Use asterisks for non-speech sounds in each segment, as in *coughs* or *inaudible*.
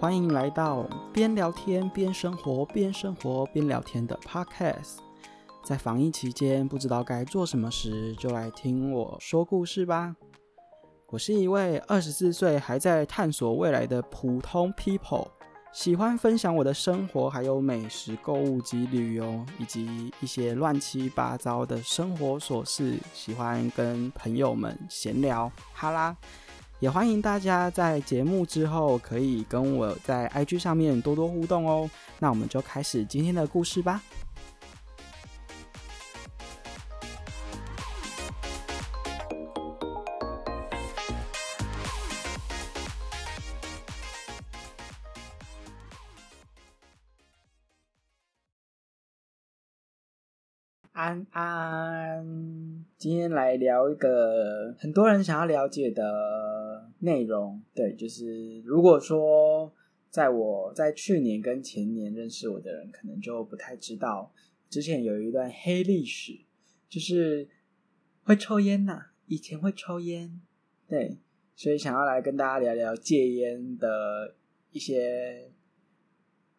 欢迎来到边聊天边生活边生活边聊天的 Podcast。在防疫期间，不知道该做什么时，就来听我说故事吧。我是一位二十四岁还在探索未来的普通 people，喜欢分享我的生活，还有美食、购物及旅游，以及一些乱七八糟的生活琐事，喜欢跟朋友们闲聊。哈啦，也欢迎大家在节目之后可以跟我在 IG 上面多多互动哦。那我们就开始今天的故事吧。安安，今天来聊一个很多人想要了解的内容。对，就是如果说在我在去年跟前年认识我的人，可能就不太知道，之前有一段黑历史，就是会抽烟呐，以前会抽烟，对，所以想要来跟大家聊聊戒烟的一些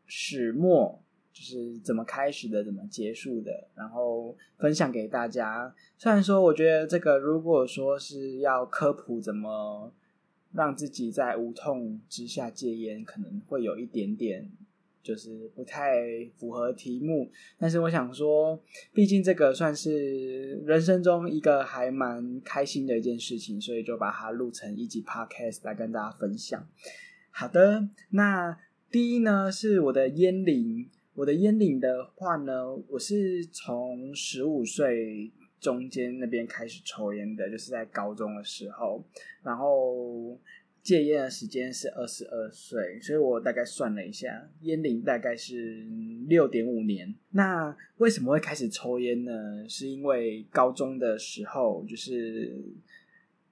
始末。就是怎么开始的，怎么结束的，然后分享给大家。虽然说，我觉得这个如果说是要科普怎么让自己在无痛之下戒烟，可能会有一点点就是不太符合题目。但是我想说，毕竟这个算是人生中一个还蛮开心的一件事情，所以就把它录成一集 podcast 来跟大家分享。好的，那第一呢是我的烟龄。我的烟龄的话呢，我是从十五岁中间那边开始抽烟的，就是在高中的时候，然后戒烟的时间是二十二岁，所以我大概算了一下，烟龄大概是六点五年。那为什么会开始抽烟呢？是因为高中的时候就是。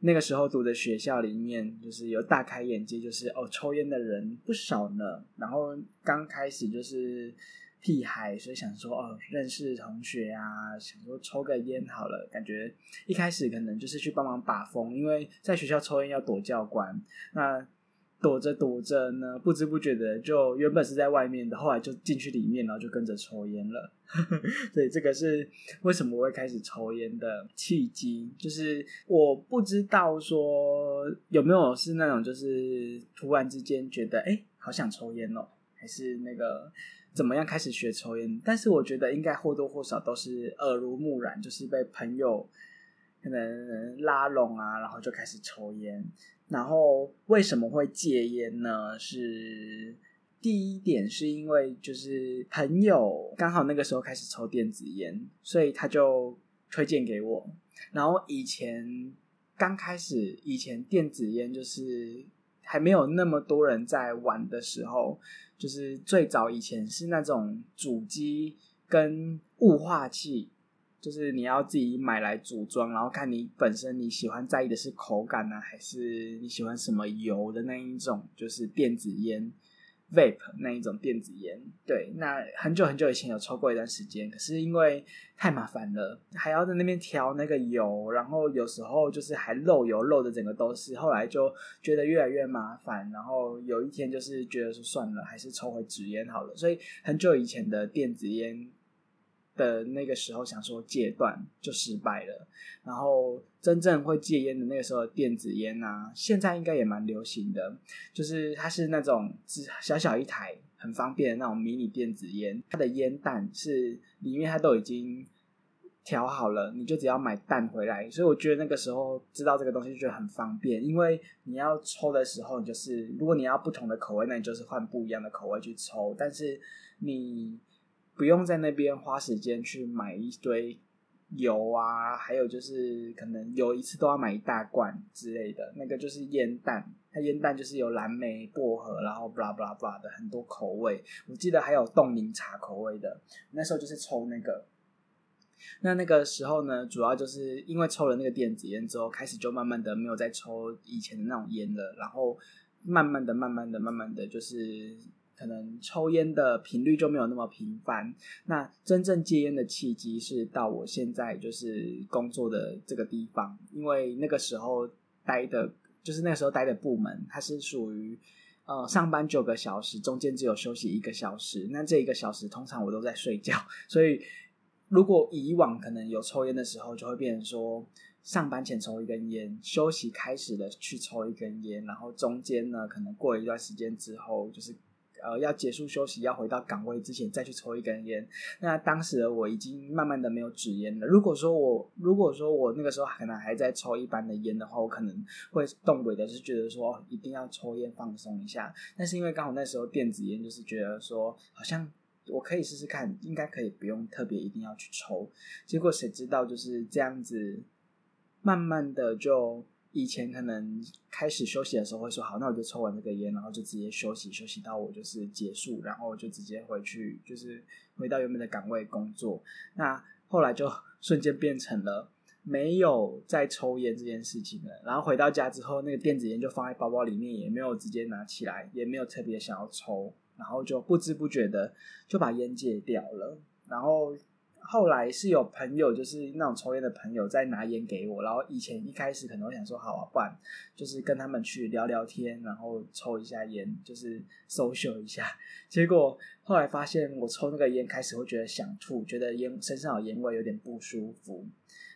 那个时候读的学校里面，就是有大开眼界，就是哦，抽烟的人不少呢。然后刚开始就是屁孩，所以想说哦，认识同学啊，想说抽个烟好了。感觉一开始可能就是去帮忙把风，因为在学校抽烟要躲教官。那躲着躲着呢，不知不觉的就原本是在外面的，后来就进去里面，然后就跟着抽烟了。*laughs* 所以这个是为什么我会开始抽烟的契机，就是我不知道说有没有是那种就是突然之间觉得哎好想抽烟哦，还是那个怎么样开始学抽烟？但是我觉得应该或多或少都是耳濡目染，就是被朋友可能拉拢啊，然后就开始抽烟。然后为什么会戒烟呢？是第一点是因为就是朋友刚好那个时候开始抽电子烟，所以他就推荐给我。然后以前刚开始，以前电子烟就是还没有那么多人在玩的时候，就是最早以前是那种主机跟雾化器。就是你要自己买来组装，然后看你本身你喜欢在意的是口感呢，还是你喜欢什么油的那一种，就是电子烟，vape 那一种电子烟。对，那很久很久以前有抽过一段时间，可是因为太麻烦了，还要在那边调那个油，然后有时候就是还漏油，漏的整个都是。后来就觉得越来越麻烦，然后有一天就是觉得说算了，还是抽回纸烟好了。所以很久以前的电子烟。的那个时候想说戒断就失败了，然后真正会戒烟的那个时候电子烟啊，现在应该也蛮流行的，就是它是那种只小小一台很方便的那种迷你电子烟，它的烟弹是里面它都已经调好了，你就只要买弹回来，所以我觉得那个时候知道这个东西就觉得很方便，因为你要抽的时候就是如果你要不同的口味，那你就是换不一样的口味去抽，但是你。不用在那边花时间去买一堆油啊，还有就是可能有一次都要买一大罐之类的，那个就是烟弹，它烟弹就是有蓝莓、薄荷，然后 blah blah blah 的很多口味，我记得还有冻柠茶口味的，那时候就是抽那个。那那个时候呢，主要就是因为抽了那个电子烟之后，开始就慢慢的没有再抽以前的那种烟了，然后慢慢的、慢慢的、慢慢的就是。可能抽烟的频率就没有那么频繁。那真正戒烟的契机是到我现在就是工作的这个地方，因为那个时候待的，就是那个时候待的部门，它是属于呃上班九个小时，中间只有休息一个小时，那这一个小时通常我都在睡觉，*laughs* 所以如果以往可能有抽烟的时候，就会变成说。上班前抽一根烟，休息开始的去抽一根烟，然后中间呢，可能过一段时间之后，就是呃要结束休息，要回到岗位之前再去抽一根烟。那当时的我已经慢慢的没有纸烟了。如果说我如果说我那个时候可能还在抽一般的烟的话，我可能会动轨的是觉得说一定要抽烟放松一下。但是因为刚好那时候电子烟就是觉得说好像我可以试试看，应该可以不用特别一定要去抽。结果谁知道就是这样子。慢慢的，就以前可能开始休息的时候会说好，那我就抽完这个烟，然后就直接休息，休息到我就是结束，然后就直接回去，就是回到原本的岗位工作。那后来就瞬间变成了没有再抽烟这件事情了。然后回到家之后，那个电子烟就放在包包里面，也没有直接拿起来，也没有特别想要抽，然后就不知不觉的就把烟戒掉了。然后。后来是有朋友，就是那种抽烟的朋友，在拿烟给我。然后以前一开始可能会想说，好啊，不然就是跟他们去聊聊天，然后抽一下烟，就是 social 一下。结果后来发现，我抽那个烟开始会觉得想吐，觉得烟身上有烟味，有点不舒服。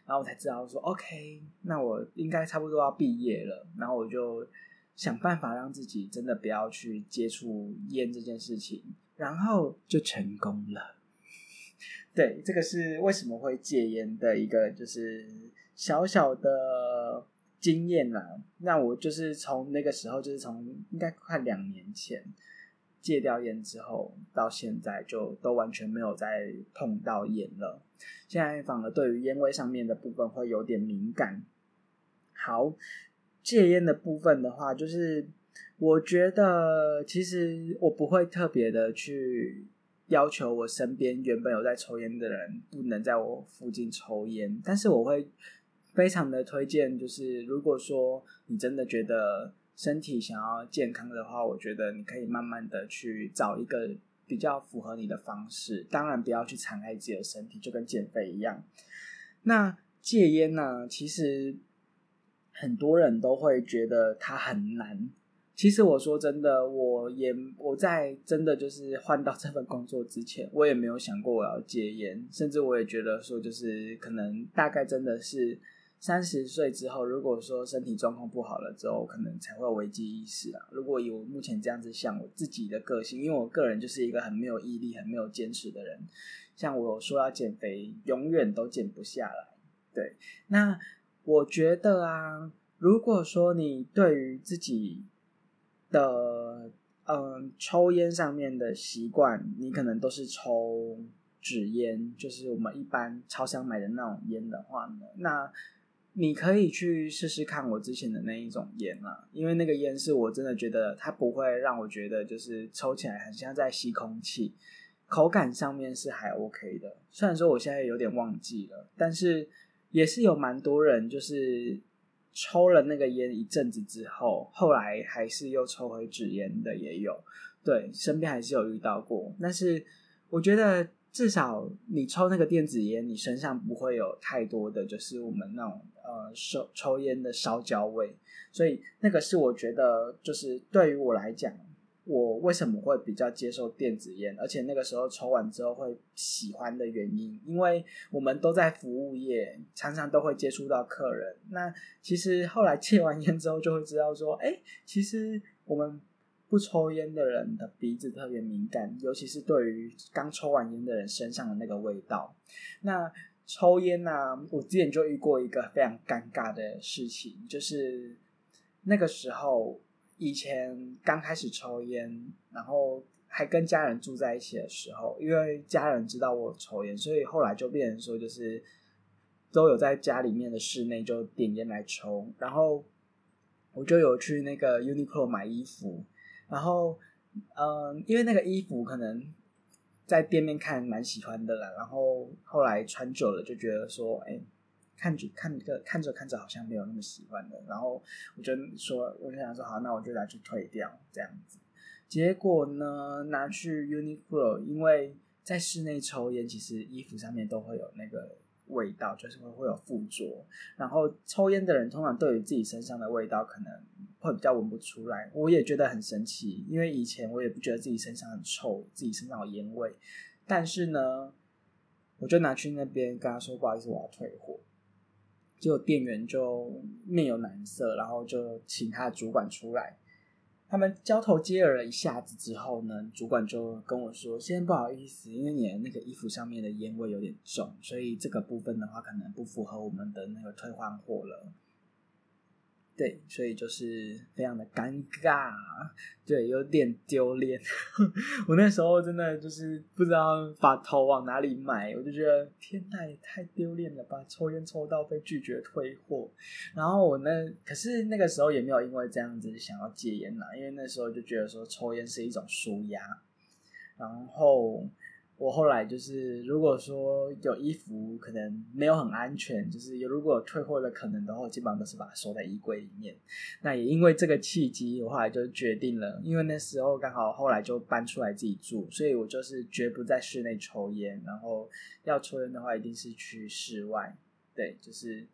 然后我才知道说，OK，那我应该差不多要毕业了。然后我就想办法让自己真的不要去接触烟这件事情，然后就成功了。对，这个是为什么会戒烟的一个就是小小的经验啦。那我就是从那个时候，就是从应该快两年前戒掉烟之后，到现在就都完全没有再碰到烟了。现在反而对于烟味上面的部分会有点敏感。好，戒烟的部分的话，就是我觉得其实我不会特别的去。要求我身边原本有在抽烟的人不能在我附近抽烟，但是我会非常的推荐，就是如果说你真的觉得身体想要健康的话，我觉得你可以慢慢的去找一个比较符合你的方式，当然不要去残害自己的身体，就跟减肥一样。那戒烟呢，其实很多人都会觉得它很难。其实我说真的，我也我在真的就是换到这份工作之前，我也没有想过我要戒烟，甚至我也觉得说，就是可能大概真的是三十岁之后，如果说身体状况不好了之后，可能才会危机意识啊。如果以我目前这样子想我自己的个性，因为我个人就是一个很没有毅力、很没有坚持的人，像我说要减肥，永远都减不下来。对，那我觉得啊，如果说你对于自己的嗯，抽烟上面的习惯，你可能都是抽纸烟，就是我们一般超想买的那种烟的话呢，那你可以去试试看我之前的那一种烟啊，因为那个烟是我真的觉得它不会让我觉得就是抽起来很像在吸空气，口感上面是还 OK 的。虽然说我现在有点忘记了，但是也是有蛮多人就是。抽了那个烟一阵子之后，后来还是又抽回纸烟的也有，对，身边还是有遇到过。但是我觉得至少你抽那个电子烟，你身上不会有太多的就是我们那种呃抽抽烟的烧焦味，所以那个是我觉得就是对于我来讲。我为什么会比较接受电子烟，而且那个时候抽完之后会喜欢的原因，因为我们都在服务业，常常都会接触到客人。那其实后来戒完烟之后，就会知道说，哎，其实我们不抽烟的人的鼻子特别敏感，尤其是对于刚抽完烟的人身上的那个味道。那抽烟呢，我之前就遇过一个非常尴尬的事情，就是那个时候。以前刚开始抽烟，然后还跟家人住在一起的时候，因为家人知道我抽烟，所以后来就变成说，就是都有在家里面的室内就点烟来抽。然后我就有去那个 Uniqlo 买衣服，然后嗯，因为那个衣服可能在店面看蛮喜欢的啦，然后后来穿久了就觉得说，哎。看着看着看着看着好像没有那么喜欢的，然后我就说，我就想说好，那我就拿去退掉这样子。结果呢，拿去 Uniqlo，因为在室内抽烟，其实衣服上面都会有那个味道，就是会会有附着。然后抽烟的人通常对于自己身上的味道可能会比较闻不出来。我也觉得很神奇，因为以前我也不觉得自己身上很臭，自己身上有烟味。但是呢，我就拿去那边跟他说不好意思，我要退货。就店员就面有难色，然后就请他的主管出来。他们交头接耳了一下子之后呢，主管就跟我说：“先不好意思，因为你的那个衣服上面的烟味有点重，所以这个部分的话可能不符合我们的那个退换货了。”对，所以就是非常的尴尬，对，有点丢脸。*laughs* 我那时候真的就是不知道把头往哪里埋，我就觉得天呐，也太丢脸了吧！抽烟抽到被拒绝退货，然后我那可是那个时候也没有因为这样子想要戒烟啦，因为那时候就觉得说抽烟是一种舒压，然后。我后来就是，如果说有衣服可能没有很安全，就是有如果有退货的可能的话，基本上都是把它收在衣柜里面。那也因为这个契机，我后来就决定了，因为那时候刚好后来就搬出来自己住，所以我就是绝不在室内抽烟，然后要抽烟的话，一定是去室外，对，就是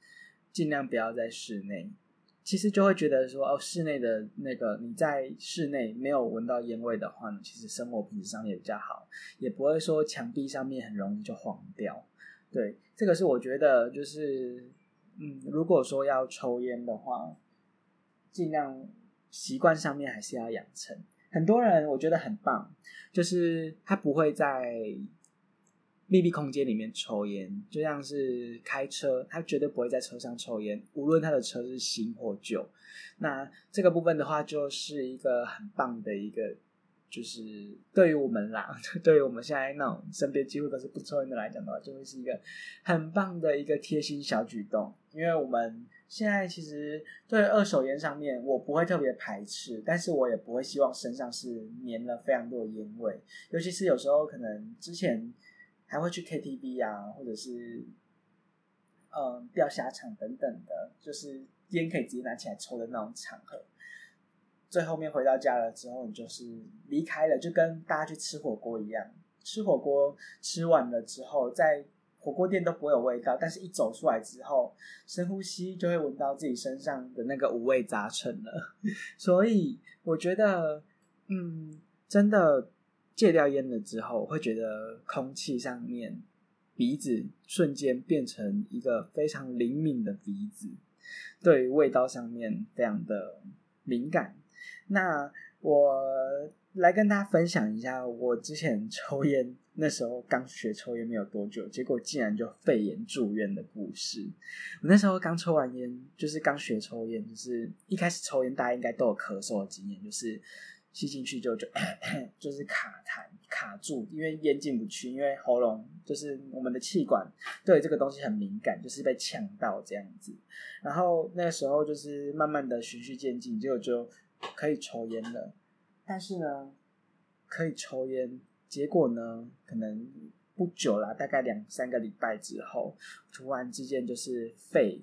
尽量不要在室内。其实就会觉得说，哦，室内的那个你在室内没有闻到烟味的话呢，其实生活品质上也比较好，也不会说墙壁上面很容易就黄掉。对，这个是我觉得就是，嗯，如果说要抽烟的话，尽量习惯上面还是要养成。很多人我觉得很棒，就是他不会在。密闭空间里面抽烟，就像是开车，他绝对不会在车上抽烟，无论他的车是新或旧。那这个部分的话，就是一个很棒的一个，就是对于我们啦，*laughs* 对于我们现在那种身边几乎都是不抽烟的来讲的话，就会是一个很棒的一个贴心小举动。因为我们现在其实对二手烟上面，我不会特别排斥，但是我也不会希望身上是粘了非常多的烟味，尤其是有时候可能之前。还会去 KTV 啊，或者是嗯钓虾场等等的，就是烟可以直接拿起来抽的那种场合。最后面回到家了之后，你就是离开了，就跟大家去吃火锅一样，吃火锅吃完了之后，在火锅店都不会有味道，但是一走出来之后，深呼吸就会闻到自己身上的那个五味杂陈了。*laughs* 所以我觉得，嗯，真的。戒掉烟了之后，会觉得空气上面鼻子瞬间变成一个非常灵敏的鼻子，对味道上面非常的敏感。那我来跟大家分享一下，我之前抽烟那时候刚学抽烟没有多久，结果竟然就肺炎住院的故事。我那时候刚抽完烟，就是刚学抽烟，就是一开始抽烟，大家应该都有咳嗽的经验，就是。吸进去就就 *coughs* 就是卡痰卡住，因为烟进不去，因为喉咙就是我们的气管对这个东西很敏感，就是被呛到这样子。然后那个时候就是慢慢的循序渐进，结果就可以抽烟了。但是呢，可以抽烟，结果呢，可能不久啦，大概两三个礼拜之后，突然之间就是肺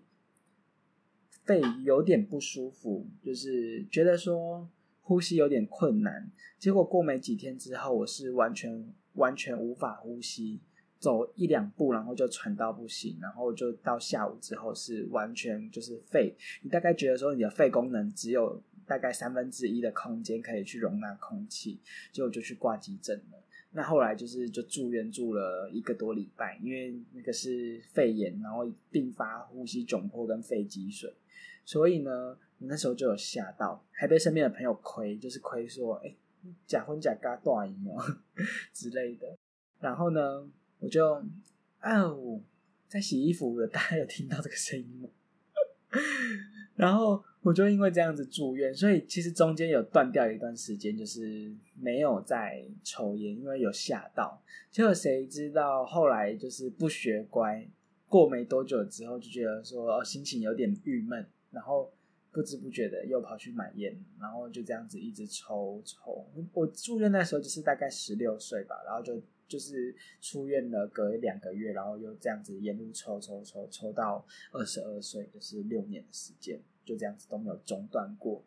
肺有点不舒服，就是觉得说。呼吸有点困难，结果过没几天之后，我是完全完全无法呼吸，走一两步然后就喘到不行，然后就到下午之后是完全就是肺，你大概觉得说你的肺功能只有大概三分之一的空间可以去容纳空气，结果就去挂急诊了。那后来就是就住院住了一个多礼拜，因为那个是肺炎，然后并发呼吸窘迫跟肺积水，所以呢。我那时候就有吓到，还被身边的朋友亏，就是亏说，哎，假婚假嘎断音哦之类的。然后呢，我就哦，在洗衣服的，大家有听到这个声音吗？*laughs* 然后我就因为这样子住院，所以其实中间有断掉一段时间，就是没有在抽烟，因为有吓到。结果谁知道后来就是不学乖，过没多久之后就觉得说心情有点郁闷，然后。不知不觉的又跑去买烟，然后就这样子一直抽抽。我住院那时候就是大概十六岁吧，然后就就是出院了，隔一两个月，然后又这样子沿路抽抽抽抽到二十二岁，就是六年的时间，就这样子都没有中断过。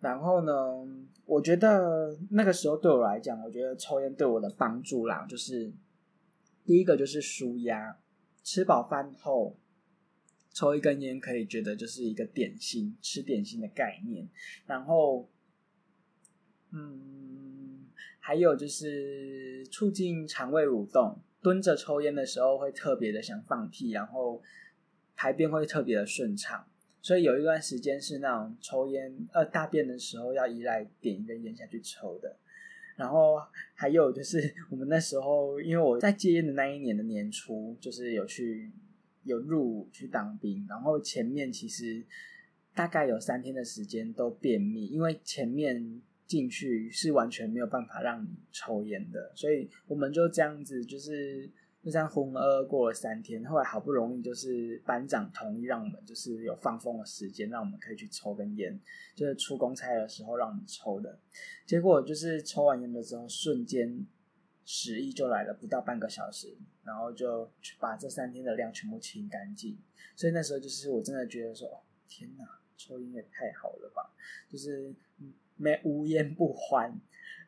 然后呢，我觉得那个时候对我来讲，我觉得抽烟对我的帮助啦，就是第一个就是舒压，吃饱饭后。抽一根烟可以觉得就是一个点心，吃点心的概念。然后，嗯，还有就是促进肠胃蠕动。蹲着抽烟的时候会特别的想放屁，然后排便会特别的顺畅。所以有一段时间是那种抽烟呃大便的时候要依赖点一根烟下去抽的。然后还有就是我们那时候，因为我在戒烟的那一年的年初，就是有去有入伍去当兵，然后前面其实大概有三天的时间都便秘，因为前面进去是完全没有办法让你抽烟的，所以我们就这样子就是。就这样浑噩过了三天，后来好不容易就是班长同意让我们就是有放风的时间，让我们可以去抽根烟，就是出公差的时候让我们抽的。结果就是抽完烟的时候，瞬间屎意就来了，不到半个小时，然后就把这三天的量全部清干净。所以那时候就是我真的觉得说，天哪，抽烟也太好了吧！就是没无烟不欢。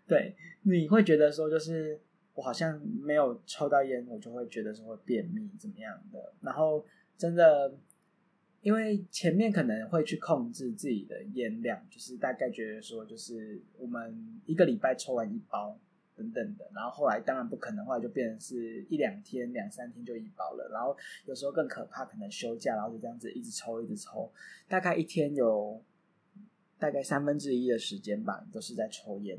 对，你会觉得说就是。我好像没有抽到烟，我就会觉得说会便秘怎么样的。然后真的，因为前面可能会去控制自己的烟量，就是大概觉得说，就是我们一个礼拜抽完一包等等的。然后后来当然不可能，后来就变成是一两天、两三天就一包了。然后有时候更可怕，可能休假，然后就这样子一直抽、一直抽，大概一天有大概三分之一的时间吧，都是在抽烟。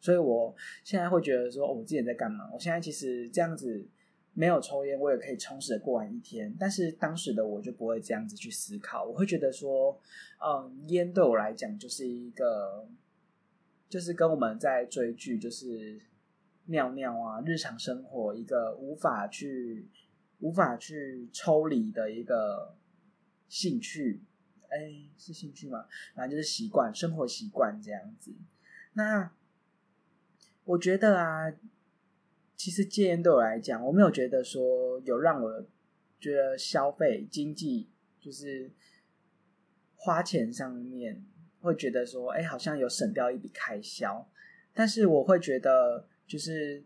所以我现在会觉得说，我自己在干嘛？我现在其实这样子没有抽烟，我也可以充实的过完一天。但是当时的我就不会这样子去思考，我会觉得说，嗯，烟对我来讲就是一个，就是跟我们在追剧，就是尿尿啊，日常生活一个无法去无法去抽离的一个兴趣。哎，是兴趣吗？反正就是习惯，生活习惯这样子。那。我觉得啊，其实戒烟对我来讲，我没有觉得说有让我觉得消费经济就是花钱上面会觉得说，哎，好像有省掉一笔开销。但是我会觉得，就是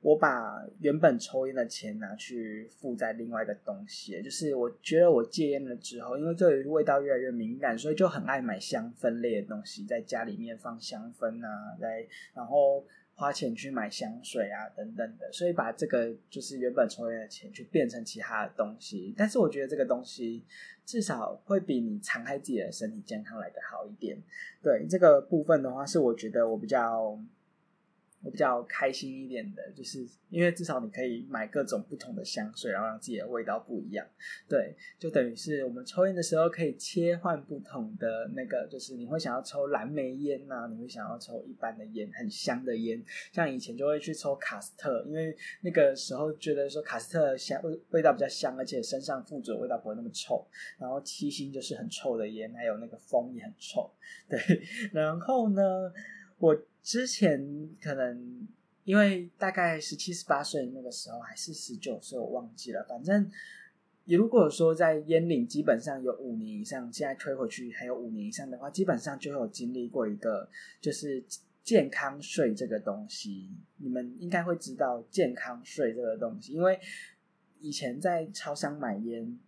我把原本抽烟的钱拿去付在另外一个东西，就是我觉得我戒烟了之后，因为对味道越来越敏感，所以就很爱买香氛类的东西，在家里面放香氛啊，来然后。花钱去买香水啊，等等的，所以把这个就是原本抽烟的钱去变成其他的东西，但是我觉得这个东西至少会比你残害自己的身体健康来的好一点。对这个部分的话，是我觉得我比较。我比较开心一点的，就是因为至少你可以买各种不同的香水，然后让自己的味道不一样。对，就等于是我们抽烟的时候可以切换不同的那个，就是你会想要抽蓝莓烟呐，你会想要抽一般的烟，很香的烟。像以前就会去抽卡斯特，因为那个时候觉得说卡斯特香味味道比较香，而且身上附着味道不会那么臭。然后七星就是很臭的烟，还有那个风也很臭。对，然后呢？我之前可能因为大概十七十八岁那个时候，还是十九岁，我忘记了。反正如果说在烟龄基本上有五年以上，现在推回去还有五年以上的话，基本上就有经历过一个就是健康税这个东西。你们应该会知道健康税这个东西，因为以前在超商买烟，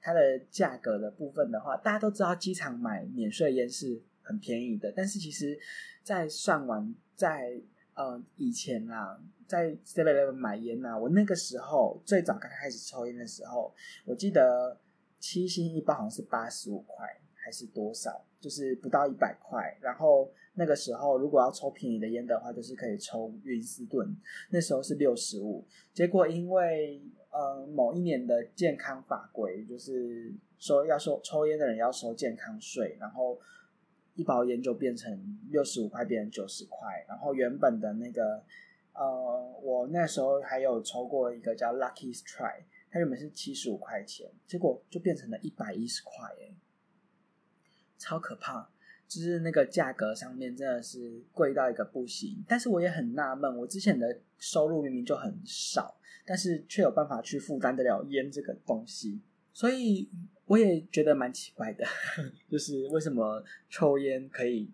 它的价格的部分的话，大家都知道机场买免税烟是。很便宜的，但是其实，在算完在呃以前啊，在 Seven Eleven 买烟啊，我那个时候最早刚开始抽烟的时候，我记得七星一包好像是八十五块还是多少，就是不到一百块。然后那个时候如果要抽便宜的烟的话，就是可以抽云斯顿，那时候是六十五。结果因为呃某一年的健康法规，就是说要收抽烟的人要收健康税，然后。一包烟就变成六十五块，变成九十块。然后原本的那个，呃，我那时候还有抽过一个叫 Lucky Strike，它原本是七十五块钱，结果就变成了一百一十块，哎，超可怕！就是那个价格上面真的是贵到一个不行。但是我也很纳闷，我之前的收入明明就很少，但是却有办法去负担得了烟这个东西。所以我也觉得蛮奇怪的，*laughs* 就是为什么抽烟可以，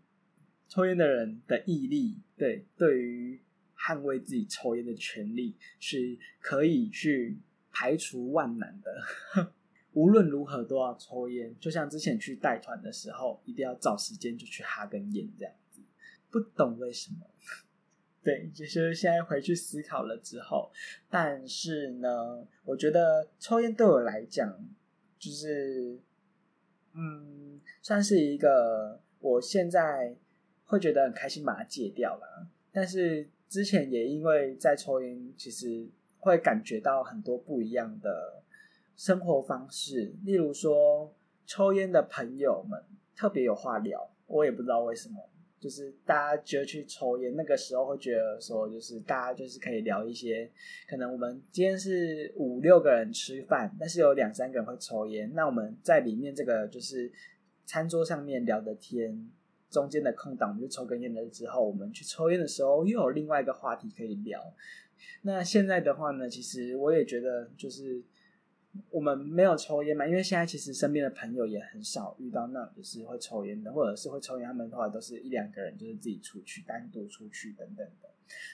抽烟的人的毅力，对，对于捍卫自己抽烟的权利是可以去排除万难的。*laughs* 无论如何都要抽烟，就像之前去带团的时候，一定要找时间就去哈根烟这样子。不懂为什么？对，就是现在回去思考了之后，但是呢，我觉得抽烟对我来讲，就是嗯，算是一个我现在会觉得很开心把它戒掉了。但是之前也因为在抽烟，其实会感觉到很多不一样的生活方式，例如说抽烟的朋友们特别有话聊，我也不知道为什么。就是大家觉得去抽烟，那个时候会觉得说，就是大家就是可以聊一些，可能我们今天是五六个人吃饭，但是有两三个人会抽烟，那我们在里面这个就是餐桌上面聊的天，中间的空档我们就抽根烟了之后，我们去抽烟的时候又有另外一个话题可以聊。那现在的话呢，其实我也觉得就是。我们没有抽烟嘛，因为现在其实身边的朋友也很少遇到那种就是会抽烟的，或者是会抽烟，他们的话都是一两个人，就是自己出去单独出去等等的。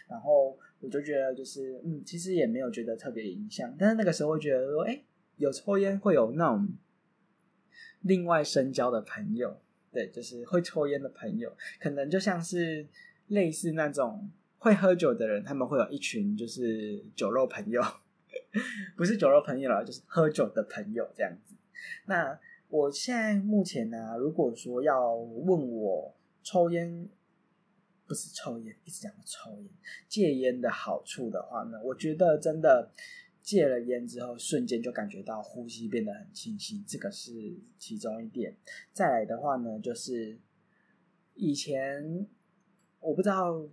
然后我就觉得就是嗯，其实也没有觉得特别影响，但是那个时候会觉得说，哎，有抽烟会有那种另外深交的朋友，对，就是会抽烟的朋友，可能就像是类似那种会喝酒的人，他们会有一群就是酒肉朋友。不是酒肉朋友了，就是喝酒的朋友这样子。那我现在目前呢，如果说要问我抽烟，不是抽烟，一直讲抽烟戒烟的好处的话呢，我觉得真的戒了烟之后，瞬间就感觉到呼吸变得很清晰，这个是其中一点。再来的话呢，就是以前我不知道。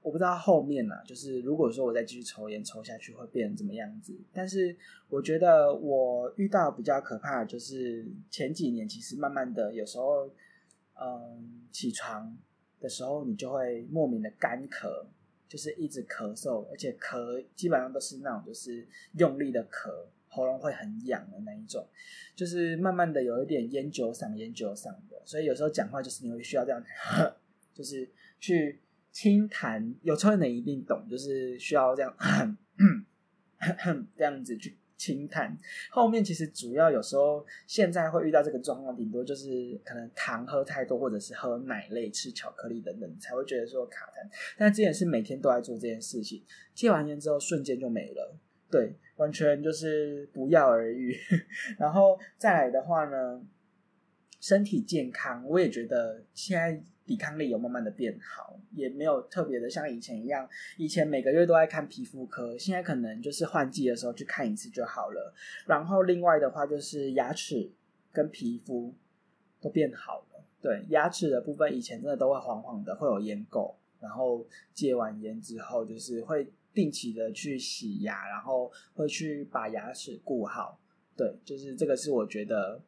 我不知道后面呢，就是如果说我再继续抽烟抽下去会变成怎么样子？但是我觉得我遇到比较可怕的就是前几年，其实慢慢的有时候，嗯，起床的时候你就会莫名的干咳，就是一直咳嗽，而且咳基本上都是那种就是用力的咳，喉咙会很痒的那一种，就是慢慢的有一点烟酒嗓、烟酒嗓的，所以有时候讲话就是你会需要这样，*laughs* 就是去。轻弹有抽烟的一定懂，就是需要这样 *clears throat* 这样子去轻弹。后面其实主要有时候现在会遇到这个状况，顶多就是可能糖喝太多，或者是喝奶类、吃巧克力等等，才会觉得说卡痰。但之前是每天都在做这件事情，戒完烟之后瞬间就没了，对，完全就是不药而愈。*laughs* 然后再来的话呢，身体健康，我也觉得现在。抵抗力有慢慢的变好，也没有特别的像以前一样，以前每个月都在看皮肤科，现在可能就是换季的时候去看一次就好了。然后另外的话就是牙齿跟皮肤都变好了。对牙齿的部分，以前真的都会黄黄的，会有烟垢。然后戒完烟之后，就是会定期的去洗牙，然后会去把牙齿顾好。对，就是这个是我觉得。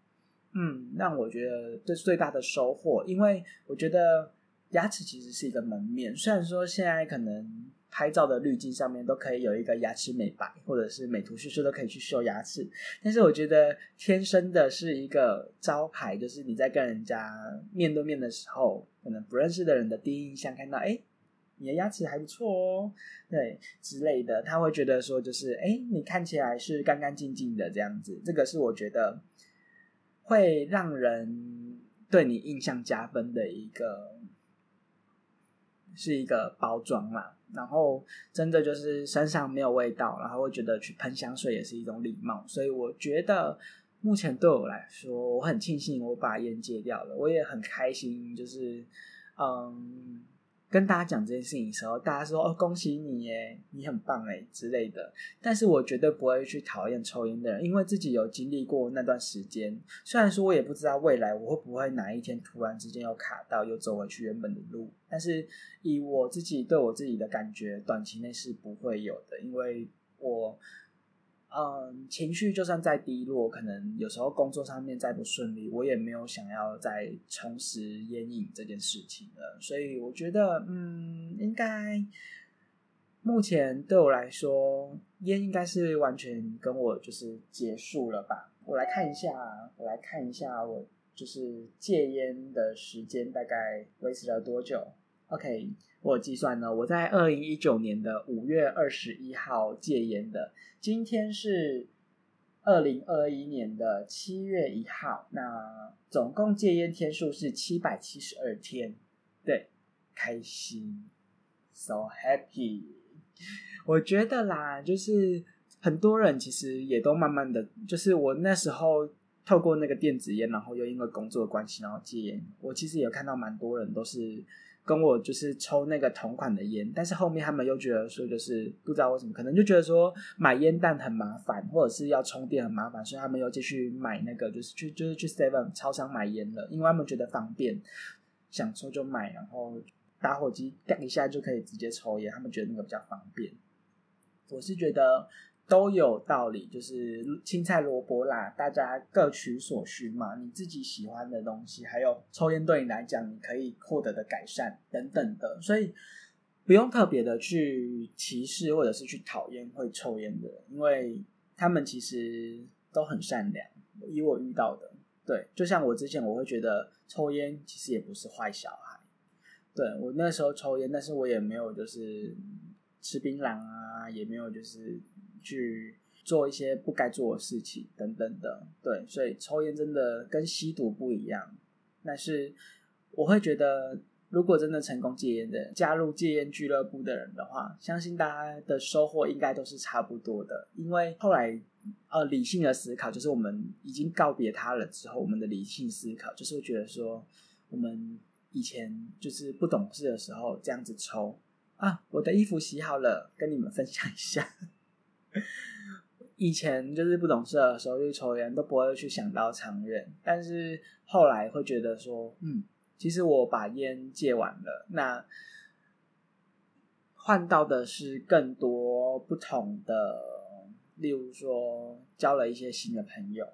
嗯，让我觉得这是最大的收获，因为我觉得牙齿其实是一个门面。虽然说现在可能拍照的滤镜上面都可以有一个牙齿美白，或者是美图秀秀都可以去修牙齿，但是我觉得天生的是一个招牌，就是你在跟人家面对面的时候，可能不认识的人的第一印象看到，哎，你的牙齿还不错哦，对之类的，他会觉得说，就是哎，你看起来是干干净净的这样子，这个是我觉得。会让人对你印象加分的一个，是一个包装啦。然后真的就是身上没有味道，然后会觉得去喷香水也是一种礼貌。所以我觉得目前对我来说，我很庆幸我把烟戒掉了，我也很开心，就是嗯。跟大家讲这件事情的时候，大家说哦恭喜你耶，你很棒哎之类的。但是我绝对不会去讨厌抽烟的人，因为自己有经历过那段时间。虽然说我也不知道未来我会不会哪一天突然之间又卡到，又走回去原本的路。但是以我自己对我自己的感觉，短期内是不会有的，因为我。嗯，情绪就算再低落，可能有时候工作上面再不顺利，我也没有想要再重拾烟瘾这件事情了。所以我觉得，嗯，应该目前对我来说，烟应该是完全跟我就是结束了吧。我来看一下，我来看一下，我就是戒烟的时间大概维持了多久？OK。我计算呢，我在二零一九年的五月二十一号戒烟的，今天是二零二一年的七月一号，那总共戒烟天数是七百七十二天，对，开心，so happy。我觉得啦，就是很多人其实也都慢慢的，就是我那时候透过那个电子烟，然后又因为工作关系，然后戒烟，我其实也看到蛮多人都是。跟我就是抽那个同款的烟，但是后面他们又觉得说，就是不知道为什么，可能就觉得说买烟弹很麻烦，或者是要充电很麻烦，所以他们又继续买那个，就是去就是去 Seven 超商买烟了，因为他们觉得方便，想抽就买，然后打火机干一下就可以直接抽烟，他们觉得那个比较方便。我是觉得。都有道理，就是青菜萝卜啦，大家各取所需嘛。你自己喜欢的东西，还有抽烟对你来讲，你可以获得的改善等等的，所以不用特别的去歧视或者是去讨厌会抽烟的人，因为他们其实都很善良。以我遇到的，对，就像我之前我会觉得抽烟其实也不是坏小孩，对我那时候抽烟，但是我也没有就是吃槟榔啊，也没有就是。去做一些不该做的事情等等的，对，所以抽烟真的跟吸毒不一样。但是我会觉得，如果真的成功戒烟的人，加入戒烟俱乐部的人的话，相信大家的收获应该都是差不多的。因为后来，呃，理性的思考，就是我们已经告别他了之后，我们的理性思考就是会觉得说，我们以前就是不懂事的时候这样子抽啊，我的衣服洗好了，跟你们分享一下。*laughs* 以前就是不懂事的时候，就抽烟都不会去想到长远，但是后来会觉得说，嗯，其实我把烟戒完了，那换到的是更多不同的，例如说交了一些新的朋友，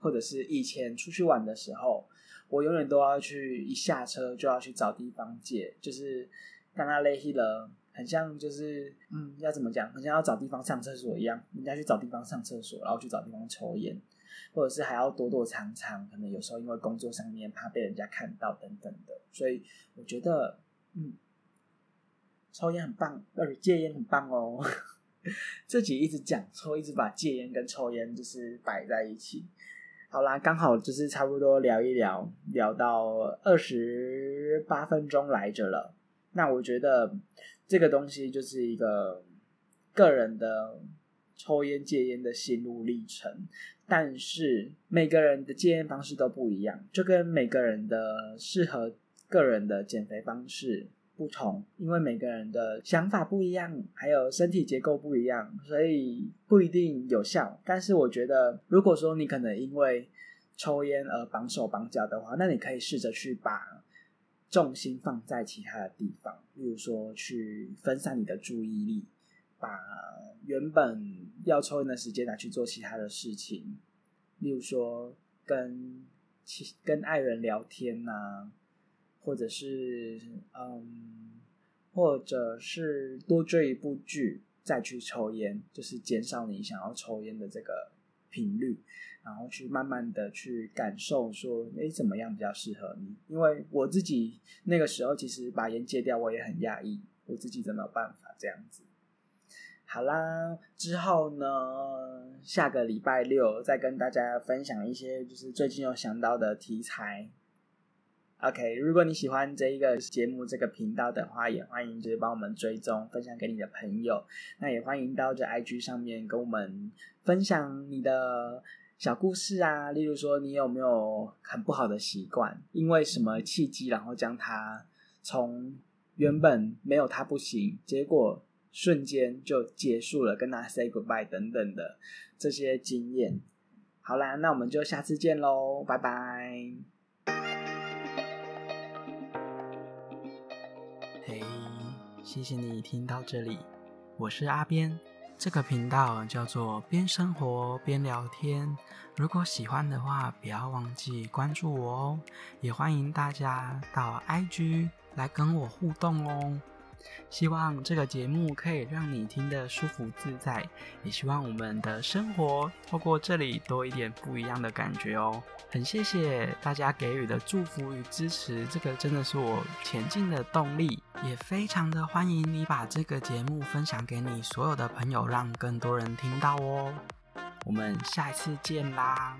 或者是以前出去玩的时候，我永远都要去一下车就要去找地方戒，就是刚刚累了。很像就是，嗯，要怎么讲？很像要找地方上厕所一样，人家去找地方上厕所，然后去找地方抽烟，或者是还要躲躲藏藏，可能有时候因为工作上面怕被人家看到等等的。所以我觉得，嗯，抽烟很棒，而且戒烟很棒哦。*laughs* 自己一直讲抽，一直把戒烟跟抽烟就是摆在一起。好啦，刚好就是差不多聊一聊，聊到二十八分钟来着了。那我觉得。这个东西就是一个个人的抽烟戒烟的心路历程，但是每个人的戒烟方式都不一样，就跟每个人的适合个人的减肥方式不同，因为每个人的想法不一样，还有身体结构不一样，所以不一定有效。但是我觉得，如果说你可能因为抽烟而绑手绑脚的话，那你可以试着去把。重心放在其他的地方，例如说去分散你的注意力，把原本要抽烟的时间拿去做其他的事情，例如说跟其跟爱人聊天呐，或者是嗯，或者是多追一部剧再去抽烟，就是减少你想要抽烟的这个频率。然后去慢慢的去感受，说，哎，怎么样比较适合你？因为我自己那个时候其实把烟戒掉，我也很压抑，我自己真没有办法这样子。好啦，之后呢，下个礼拜六再跟大家分享一些就是最近有想到的题材。OK，如果你喜欢这一个节目这个频道的话，也欢迎就是帮我们追踪分享给你的朋友。那也欢迎到这 IG 上面跟我们分享你的。小故事啊，例如说，你有没有很不好的习惯？因为什么契机，然后将它从原本没有它不行，结果瞬间就结束了，跟他 say goodbye 等等的这些经验。好啦，那我们就下次见喽，拜拜。嘿，谢谢你听到这里，我是阿边。这个频道叫做边生活边聊天，如果喜欢的话，不要忘记关注我哦。也欢迎大家到 IG 来跟我互动哦。希望这个节目可以让你听得舒服自在，也希望我们的生活透过这里多一点不一样的感觉哦。很谢谢大家给予的祝福与支持，这个真的是我前进的动力。也非常的欢迎你把这个节目分享给你所有的朋友，让更多人听到哦。我们下一次见啦。